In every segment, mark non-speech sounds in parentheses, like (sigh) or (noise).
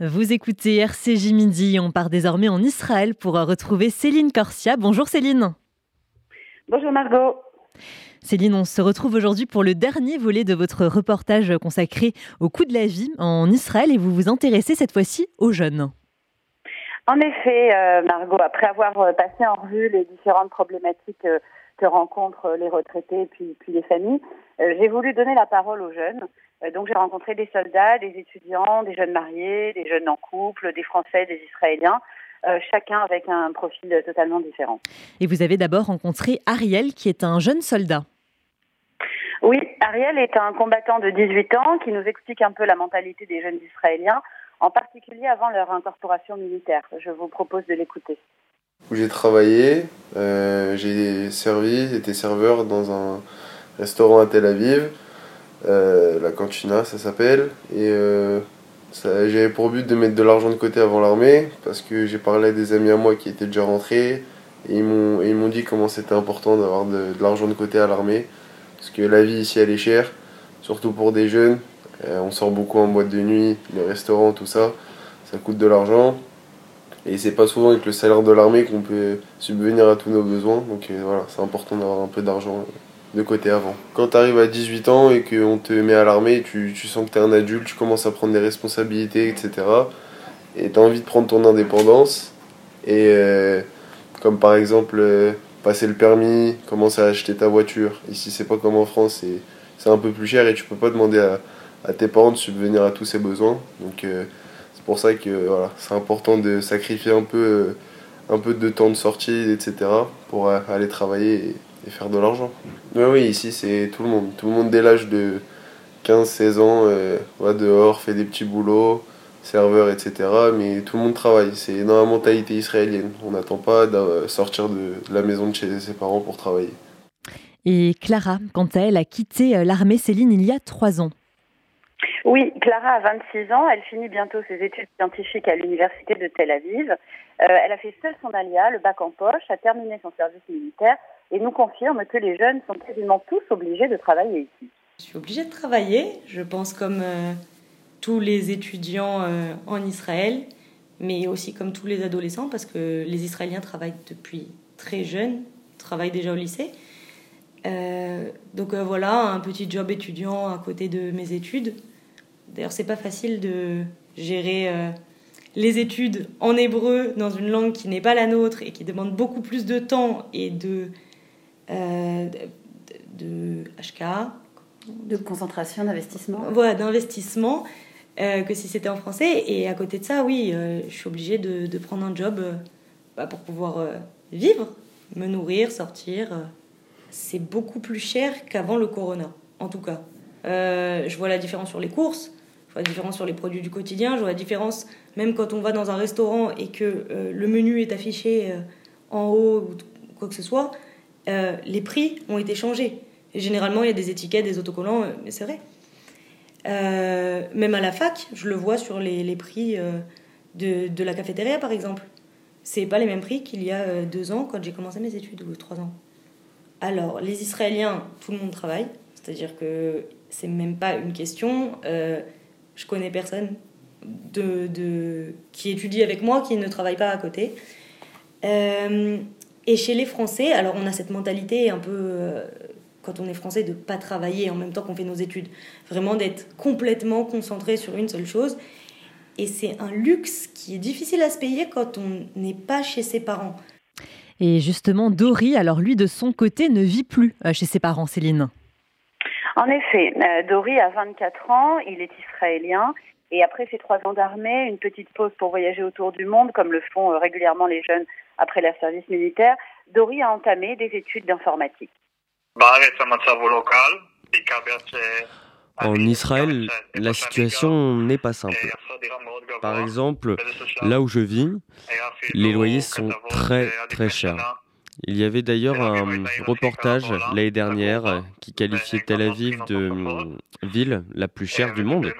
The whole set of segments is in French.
Vous écoutez RCJ Midi. On part désormais en Israël pour retrouver Céline Corsia. Bonjour Céline. Bonjour Margot. Céline, on se retrouve aujourd'hui pour le dernier volet de votre reportage consacré au coût de la vie en Israël et vous vous intéressez cette fois-ci aux jeunes. En effet, euh, Margot, après avoir euh, passé en revue les différentes problématiques euh, que rencontrent les retraités puis, puis les familles, j'ai voulu donner la parole aux jeunes euh, donc j'ai rencontré des soldats, des étudiants, des jeunes mariés, des jeunes en couple, des Français, des Israéliens, euh, chacun avec un profil totalement différent. Et vous avez d'abord rencontré Ariel, qui est un jeune soldat. Oui, Ariel est un combattant de 18 ans qui nous explique un peu la mentalité des jeunes Israéliens, en particulier avant leur incorporation militaire. Je vous propose de l'écouter. J'ai travaillé, euh, j'ai servi, été serveur dans un restaurant à Tel Aviv. Euh, la cantina ça s'appelle. Et euh, j'avais pour but de mettre de l'argent de côté avant l'armée, parce que j'ai parlé à des amis à moi qui étaient déjà rentrés, et ils m'ont, dit comment c'était important d'avoir de, l'argent de côté à l'armée, parce que la vie ici elle est chère, surtout pour des jeunes. On sort beaucoup en boîte de nuit, les restaurants, tout ça, ça coûte de l'argent. Et c'est pas souvent avec le salaire de l'armée qu'on peut subvenir à tous nos besoins, donc voilà, c'est important d'avoir un peu d'argent de côté avant. Quand tu arrives à 18 ans et qu'on te met à l'armée, tu, tu sens que tu es un adulte, tu commences à prendre des responsabilités, etc. Et tu as envie de prendre ton indépendance. Et euh, comme par exemple, euh, passer le permis, commencer à acheter ta voiture. Ici, c'est pas comme en France, c'est un peu plus cher et tu peux pas demander à, à tes parents de subvenir à tous ces besoins. Donc euh, pour ça que voilà, c'est important de sacrifier un peu, un peu de temps de sortie, etc. pour aller travailler et faire de l'argent. Oui, oui, ici c'est tout le monde. Tout le monde dès l'âge de 15-16 ans euh, va dehors, fait des petits boulots, serveur, etc. Mais tout le monde travaille. C'est dans la mentalité israélienne. On n'attend pas de sortir de la maison de chez ses parents pour travailler. Et Clara, quant à elle, a quitté euh, l'armée Céline il y a trois ans. Oui, Clara a 26 ans. Elle finit bientôt ses études scientifiques à l'université de Tel Aviv. Euh, elle a fait seule son alia, le bac en poche, a terminé son service militaire et nous confirme que les jeunes sont quasiment tous obligés de travailler ici. Je suis obligée de travailler, je pense comme euh, tous les étudiants euh, en Israël, mais aussi comme tous les adolescents, parce que les Israéliens travaillent depuis très jeunes, travaillent déjà au lycée. Donc voilà, un petit job étudiant à côté de mes études. D'ailleurs, c'est pas facile de gérer les études en hébreu dans une langue qui n'est pas la nôtre et qui demande beaucoup plus de temps et de euh, de, HK. De concentration, d'investissement. Voilà, d'investissement, euh, que si c'était en français. Et à côté de ça, oui, euh, je suis obligée de, prendre un job bah, pour pouvoir vivre, me nourrir, sortir. C'est beaucoup plus cher qu'avant le corona, en tout cas. je vois la différence sur les courses, vois la différence sur les produits du quotidien, je vois la différence même quand on va dans un restaurant et que le menu est affiché en haut ou quoi que ce soit. Euh, les prix ont été changés. généralement, il y a des étiquettes, des autocollants, euh, mais c'est vrai. Euh, même à la fac, je le vois sur les, prix de, de, la cafétéria, par exemple. C'est pas les mêmes prix qu'il y a deux ans quand j'ai commencé mes études, ou trois ans. Alors, les Israéliens, tout le monde travaille, c'est-à-dire que c'est même pas une question. Je connais personne de, de, qui étudie avec moi qui ne travaille pas à côté. Et chez les Français, alors on a cette mentalité un peu, euh, quand on est français, de pas travailler en même temps qu'on fait nos études. Vraiment d'être complètement concentré sur une seule chose. Et c'est un luxe qui est difficile à se payer quand on n'est pas chez ses parents. Et justement, Dory, alors lui de son côté, ne vit plus euh, chez ses parents, Céline. En effet, euh, Dory a 24 ans, il est israélien. Et après ces trois ans d'armée, une petite pause pour voyager autour du monde, comme le font régulièrement les jeunes après leur service militaire, Dori a entamé des études d'informatique. En Israël, la situation n'est pas simple. Par exemple, là où je vis, les loyers sont très très chers. Il y avait d'ailleurs un reportage l'année dernière qui qualifiait Tel Aviv de ville la plus chère du monde.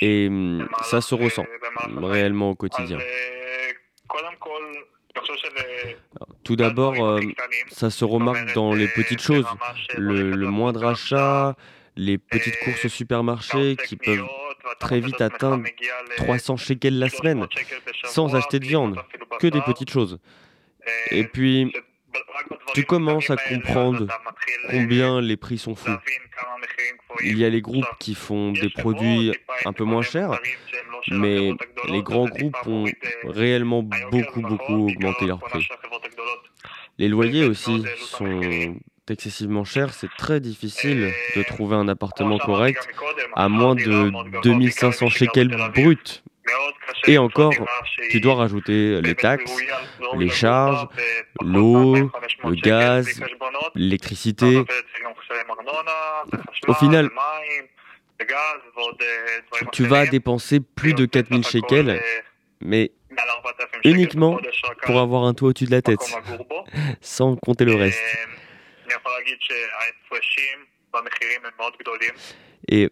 Et ça se ressent réellement au quotidien. Tout d'abord, euh, ça se remarque dans les petites choses. Le, moindre achat, les petites courses au supermarché qui peuvent très vite atteindre 300 shekels la semaine, sans acheter de viande, que des petites choses. Et puis, tu commences à comprendre combien les prix sont fous. Il y a les groupes qui font des produits un peu moins chers, mais les grands groupes ont réellement beaucoup, beaucoup augmenté leurs prix. Les loyers aussi sont excessivement chers. C'est très difficile de trouver un appartement correct à moins de 2500 shekels bruts. Et encore, tu dois rajouter les taxes, les charges, l'eau, le gaz, l'électricité. Au final, tu vas dépenser plus de 4000 shekels, mais uniquement pour avoir un toit au-dessus de la tête, (laughs) sans compter le reste. Et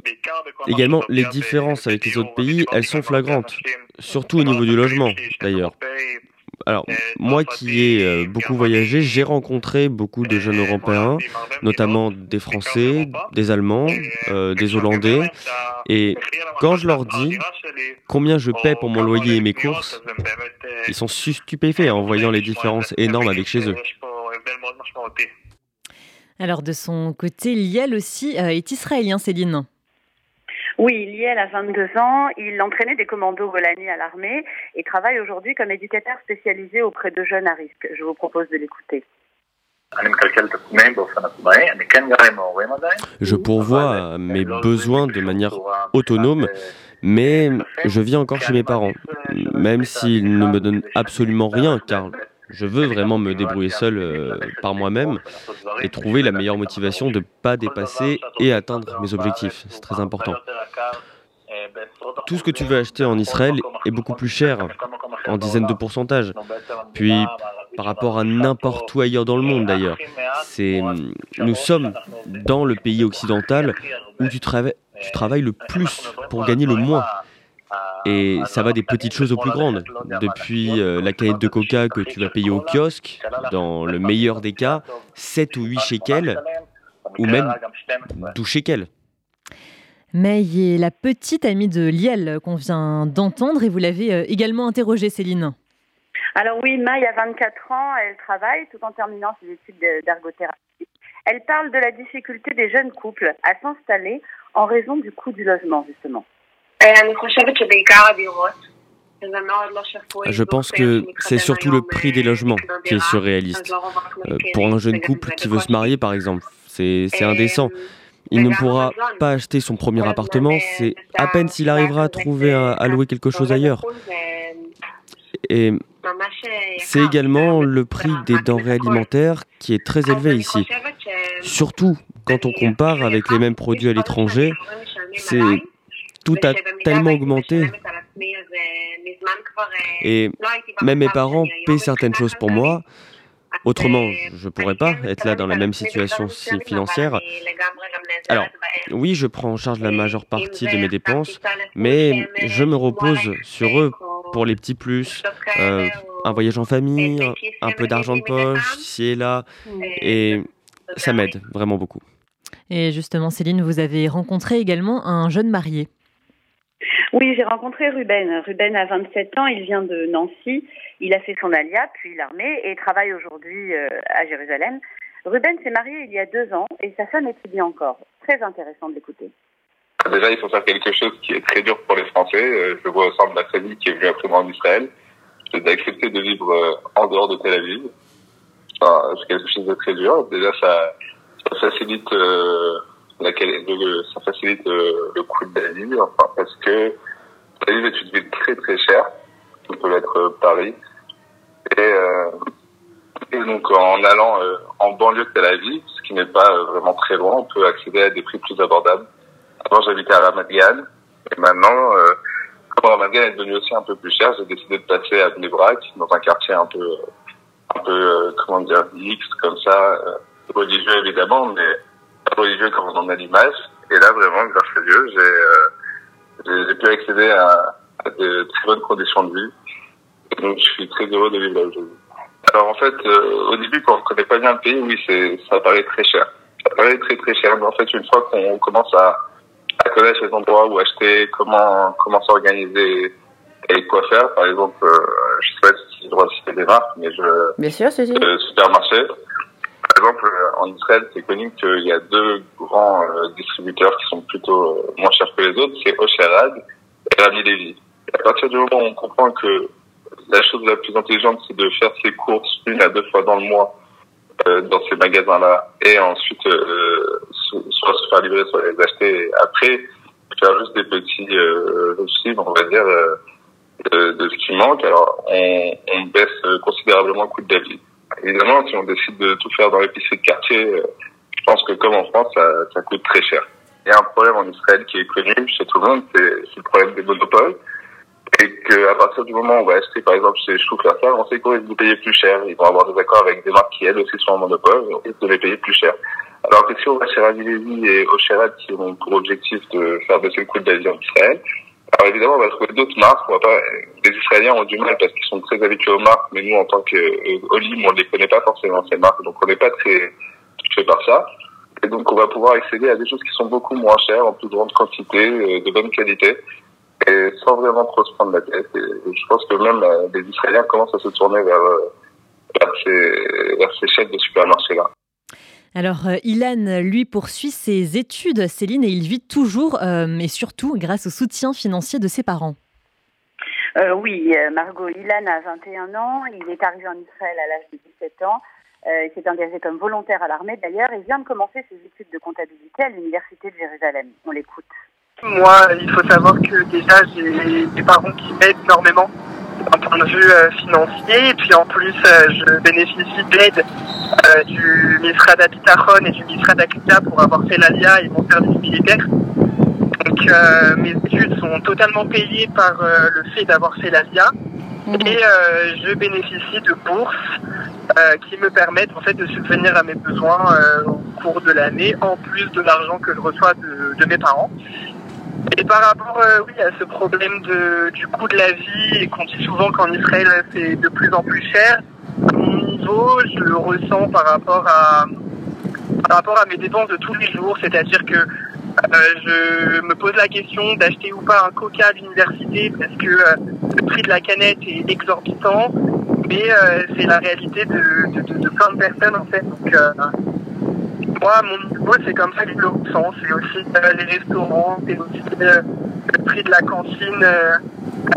également, les différences avec les autres pays, elles sont flagrantes, surtout au niveau du logement d'ailleurs. Alors, moi qui ai euh, beaucoup voyagé, j'ai rencontré beaucoup de jeunes Européens, notamment des Français, des Allemands, euh, des Hollandais. Et quand je leur dis combien je paie pour mon loyer et mes courses, ils sont stupéfaits en voyant les différences énormes avec chez eux. Alors de son côté, Liel aussi euh, est israélien, Céline. Oui, Liel a 22 ans. Il entraînait des commandos Golani à l'armée et travaille aujourd'hui comme éducateur spécialisé auprès de jeunes à risque. Je vous propose de l'écouter. Je pourvois mes besoins de manière autonome, mais je vis encore chez mes parents, même s'ils ne me donnent absolument rien, car je veux vraiment me débrouiller seul euh, par moi-même et trouver la meilleure motivation de ne pas dépasser et atteindre mes objectifs. C'est très important. Tout ce que tu veux acheter en Israël est beaucoup plus cher, en dizaines de pourcentages. Puis, par rapport à n'importe où ailleurs dans le monde d'ailleurs, c'est, nous sommes dans le pays occidental où tu, tu travailles le plus pour gagner le moins. Et ça va des petites choses aux plus grandes. Depuis euh, la canette de coca que tu vas payer au kiosque, dans le meilleur des cas, 7 ou 8 shekels, ou même 12 shekels. Mais est la petite amie de Liel qu'on vient d'entendre et vous l'avez euh, également interrogée, Céline. Alors oui, Maï a 24 ans, elle travaille tout en terminant ses études d'ergothérapie. Elle parle de la difficulté des jeunes couples à s'installer en raison du coût du logement, justement. Je pense que c'est surtout le prix des logements qui est surréaliste. Euh, pour un jeune couple qui veut se marier, par exemple, c'est indécent. Il ne pourra pas acheter son premier appartement, c'est à peine s'il arrivera à trouver à, louer quelque chose ailleurs. Et c'est également le prix des denrées alimentaires qui est très élevé ici. Surtout quand on compare avec les mêmes produits à l'étranger, c'est tout a tellement augmenté. Et même mes parents paient certaines choses pour moi. Autrement, je ne pourrais pas être là dans la même situation financière. Alors, oui, je prends en charge la majeure partie de mes dépenses, mais je me repose sur eux pour les petits plus, euh, un voyage en famille, un peu d'argent de poche, ici et là, et ça m'aide vraiment beaucoup. Et justement, Céline, vous avez rencontré également un jeune marié. Oui, j'ai rencontré Ruben. Ruben a 27 ans, il vient de Nancy. Il a fait son alia, puis l'armée, et travaille aujourd'hui euh, à Jérusalem. Ruben s'est marié il y a deux ans et sa femme étudie encore. Très intéressant de l'écouter. Déjà, il faut faire quelque chose qui est très dur pour les Français. Euh, je vois au sein de ma famille qui est venue après moi en Israël. C'est d'accepter de vivre euh, en dehors de Tel Aviv. C'est quelque chose de très dur. Déjà, ça, ça facilite laquelle le, ça facilite euh, le coût de la vie, enfin, parce que la ville est une ville très très chère, qui peut être euh, Paris. Et, euh, et donc en allant en banlieue de Tel Aviv, ce qui n'est pas vraiment très loin, on peut accéder à des prix plus abordables. Avant j'habitais à Ramat Gan, et maintenant, comme Ramat Gan est devenu aussi un peu plus cher, j'ai décidé de passer à Bnei dans un quartier un peu, un peu, comment dire, X comme ça, religieux évidemment, mais religieux comme on en a l'image. Et là, vraiment, grâce à Dieu, j'ai euh, pu accéder à, à, de très bonnes conditions de vie. Et donc, je suis très heureux de vivre là aujourd'hui. Alors, en fait, euh, au début, quand on ne connaît pas bien le pays, oui, c'est ça paraît très cher. Ça paraît très très cher. Mais en fait, une fois qu'on commence à, à connaissent les endroits où acheter, comment comment s'organiser et quoi faire. Par exemple, euh, je sais pas si droit de citer des marques, mais je bien sûr, c'est euh, supermarché. Par exemple, euh, en Israël, c'est connu qu'il y a deux grands euh, distributeurs qui sont plutôt moins chers que les autres, c'est Osherad et Rami Levy. à partir du moment où on comprend que la chose la plus intelligente, c'est de faire ses courses une à deux fois dans le mois euh, dans ces magasins-là et ensuite euh, soit se faire livrer, soit les acheter et après faire juste des petits euh, on va dire, euh, de, ce qui manque. Alors, on baisse considérablement le coût de la vie. Évidemment, si on décide de tout faire dans l'épicerie de quartier, euh, je pense que comme en France, ça, coûte très cher. Il y a un problème en Israël qui est connu chez tout le monde, c'est le problème des monopoles et qu'à partir du moment où on va acheter par exemple chez Schuhferter, on sait qu'on risque de payer plus cher. Ils vont avoir des accords avec des marques qui elles aussi sont en monopole, et on risque de les payer plus cher. Alors que si on va chez Ravilévi et Ocherat qui ont pour objectif de faire baisser le coût de la vie en Israël, alors évidemment on va trouver d'autres marques. On va pas... Les Israéliens ont du mal parce qu'ils sont très habitués aux marques, mais nous en tant que euh, Olim, on ne les connaît pas forcément ces marques, donc on n'est pas très touché par ça. Et donc on va pouvoir accéder à des choses qui sont beaucoup moins chères, en plus grande quantité, euh, de bonne qualité et sans vraiment trop se prendre la tête. Et je pense que même euh, les Israéliens commencent à se tourner vers, euh, vers, ces, vers ces chaînes de supermarchés-là. Alors, euh, Ilan, lui, poursuit ses études, Céline, et il vit toujours, euh, mais surtout grâce au soutien financier de ses parents. Euh, oui, Margot, Ilan a 21 ans, il est arrivé en Israël à l'âge de 17 ans, euh, il s'est engagé comme volontaire à l'armée d'ailleurs, et vient de commencer ses études de comptabilité à l'Université de Jérusalem. On l'écoute. Moi, il faut savoir que déjà, j'ai des parents qui m'aident énormément d'un point de vue euh, financier. Et puis en plus, euh, je bénéficie d'aide euh, du ministère d'Habitachon et du ministère d'Akrita pour avoir fait l'ALIA et mon service militaire. Donc mes études sont totalement payées par le fait d'avoir fait l'ALIA. Et je bénéficie de bourses qui me permettent en fait de subvenir à mes besoins au cours de l'année, en plus de l'argent que je reçois de, de mes parents. Et par rapport euh, oui, à ce problème de, du coût de la vie, et qu'on dit souvent qu'en Israël c'est de plus en plus cher, à mon niveau, je le ressens par rapport à, par rapport à mes dépenses de tous les jours, c'est-à-dire que euh, je me pose la question d'acheter ou pas un coca à l'université parce que euh, le prix de la canette est exorbitant, mais c'est la réalité de, de, plein de personnes en fait. Donc, moi, mon niveau, c'est comme ça que je le ressens. C'est aussi euh, les restaurants, c'est aussi euh, le prix de la cantine euh,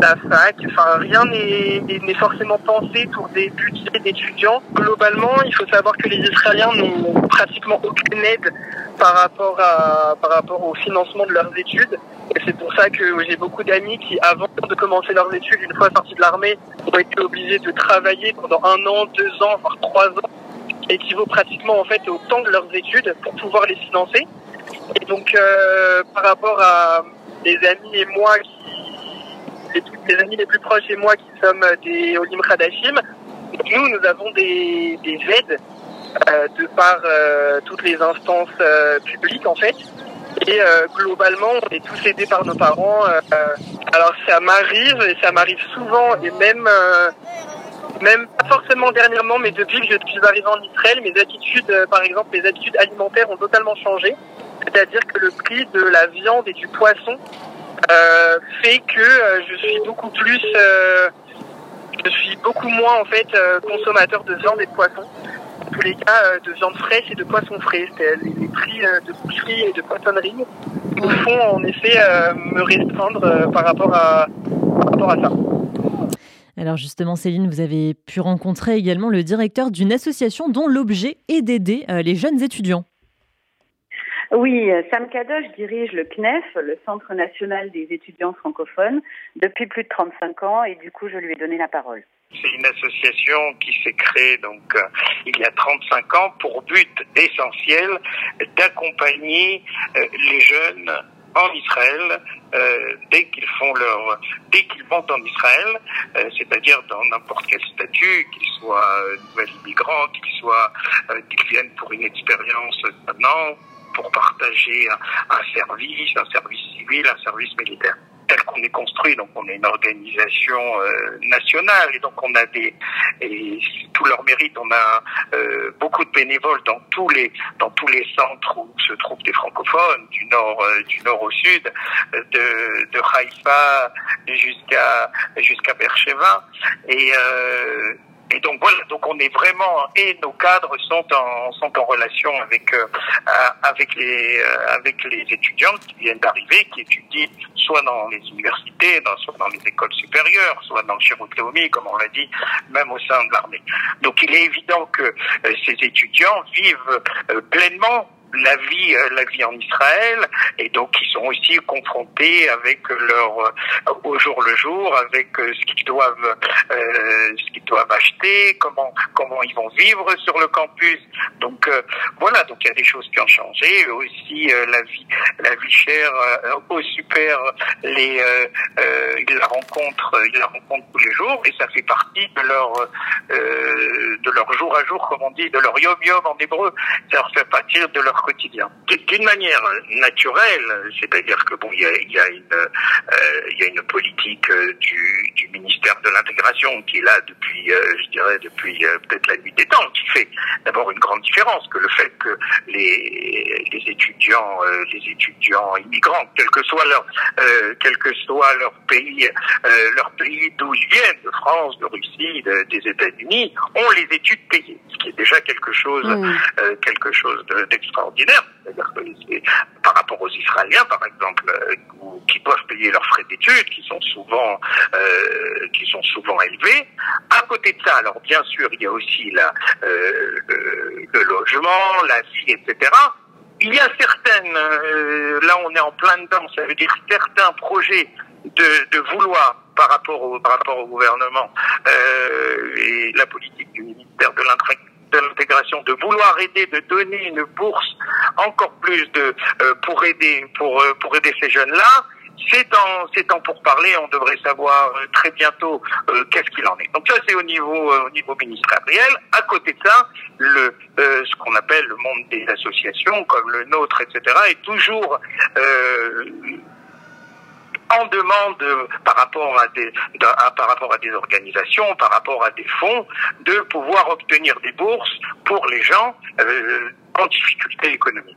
à la fac. Enfin, rien n'est forcément pensé pour des budgets d'étudiants. Globalement, il faut savoir que les Israéliens n'ont pratiquement aucune aide par rapport, à, par rapport au financement de leurs études. Et c'est pour ça que j'ai beaucoup d'amis qui, avant de commencer leurs études, une fois sortis de l'armée, ont été obligés de travailler pendant un an, deux ans, voire trois ans équivaut pratiquement en fait au temps de leurs études pour pouvoir les financer. Et donc euh, par rapport à les amis et moi qui les, amis les plus proches et moi qui sommes des Olim nous nous avons des, des aides euh, de par euh, toutes les instances publiques en fait. Et globalement, on est tous aidés par nos parents. Alors ça m'arrive et ça m'arrive souvent et même même pas forcément dernièrement, mais depuis que je suis arrivé en Israël, mes attitudes, euh, par exemple, mes attitudes alimentaires ont totalement changé. C'est-à-dire que le prix de la viande et du poisson euh, fait que euh, je suis beaucoup plus, je suis beaucoup moins en fait consommateur de viande et de poisson. En tous les cas, de viande fraîche et de poisson frais. Les, les, prix de boucherie et de poissonnerie me font en effet me restreindre par rapport à par rapport à ça. Alors justement, Céline, vous avez pu rencontrer également le directeur d'une association dont l'objet est d'aider euh, les jeunes étudiants. Oui, Sam Kadosh dirige le CNEF, le Centre national des étudiants francophones, depuis plus de 35 ans et du coup, je lui ai donné la parole. C'est une association qui s'est créée donc euh, il y a 35 ans pour but essentiel d'accompagner euh, les jeunes en Israël euh, dès qu'ils font leur dès qu'ils montent en Israël, euh, c'est-à-dire dans n'importe quel statut, qu'ils soient euh, immigrants, qu'ils soient euh, qu'ils viennent pour une expérience maintenant, pour partager un, service, un service civil, un service militaire. Tel qu'on est construit. Donc on est une organisation nationale et donc on a des et tout leur mérite. On a beaucoup de bénévoles dans tous les dans tous les centres où se trouvent des francophones du nord du nord au sud, de de Haïfa jusqu'à jusqu'à Bercheva et donc voilà, donc on est vraiment et nos cadres sont en sont en relation avec euh, avec les euh, avec les étudiants qui viennent d'arriver, qui étudient soit dans les universités, soit dans les écoles supérieures, soit dans le Chirothéomie, comme on l'a dit, même au sein de l'armée. Donc il est évident que euh, ces étudiants vivent pleinement la vie, euh, la vie en Israël, et donc ils sont aussi confrontés avec leur euh, au jour le jour, avec euh, ce qu'ils doivent, ce qu'ils doivent acheter, comment comment ils vont vivre sur le campus. Donc voilà, donc il y a des choses qui ont changé, aussi la vie, la vie chère au super, les ils la rencontrent, ils la rencontrent tous les jours, et ça fait partie de leur de leur jour à jour, comme on dit, de leur yom yom en hébreu, ça fait partie de leur quotidien. D'une manière naturelle, c'est-à-dire que bon, il y a, euh, une politique euh, du, ministère de l'intégration qui est là depuis, euh, je dirais, depuis euh, peut-être la nuit des temps, qui fait d'abord une grande différence que le fait que les, étudiants, les étudiants immigrants, quel que soit leur, pays, leur pays d'où ils viennent, de France, de Russie, des États-Unis, ont les études payées, qui est déjà quelque chose, mmh. quelque chose d'extraordinaire c'est-à-dire que par rapport aux Israéliens, par exemple, euh, qui doivent payer leurs frais d'études, qui sont souvent euh, qui sont souvent élevés. À côté de ça, alors bien sûr, il y a aussi la, euh, le, logement, la vie, etc. Il y a certaines, là on est en plein dedans, ça veut dire certains projets de, de vouloir par rapport au par rapport au gouvernement et la politique du ministère de l'Intérieur de l'intégration, de vouloir aider, de donner une bourse encore plus de euh, pour aider pour euh, pour aider ces jeunes-là. C'est en, c'est en pour parler. On devrait savoir euh, très bientôt qu'est-ce qu'il en est. Donc ça, c'est au niveau, au niveau ministériel. À côté de ça, le, ce qu'on appelle le monde des associations, comme le nôtre, etc., est toujours en demande par rapport à des organisations, par rapport à des fonds, de pouvoir obtenir des bourses pour les gens euh, en difficulté économique.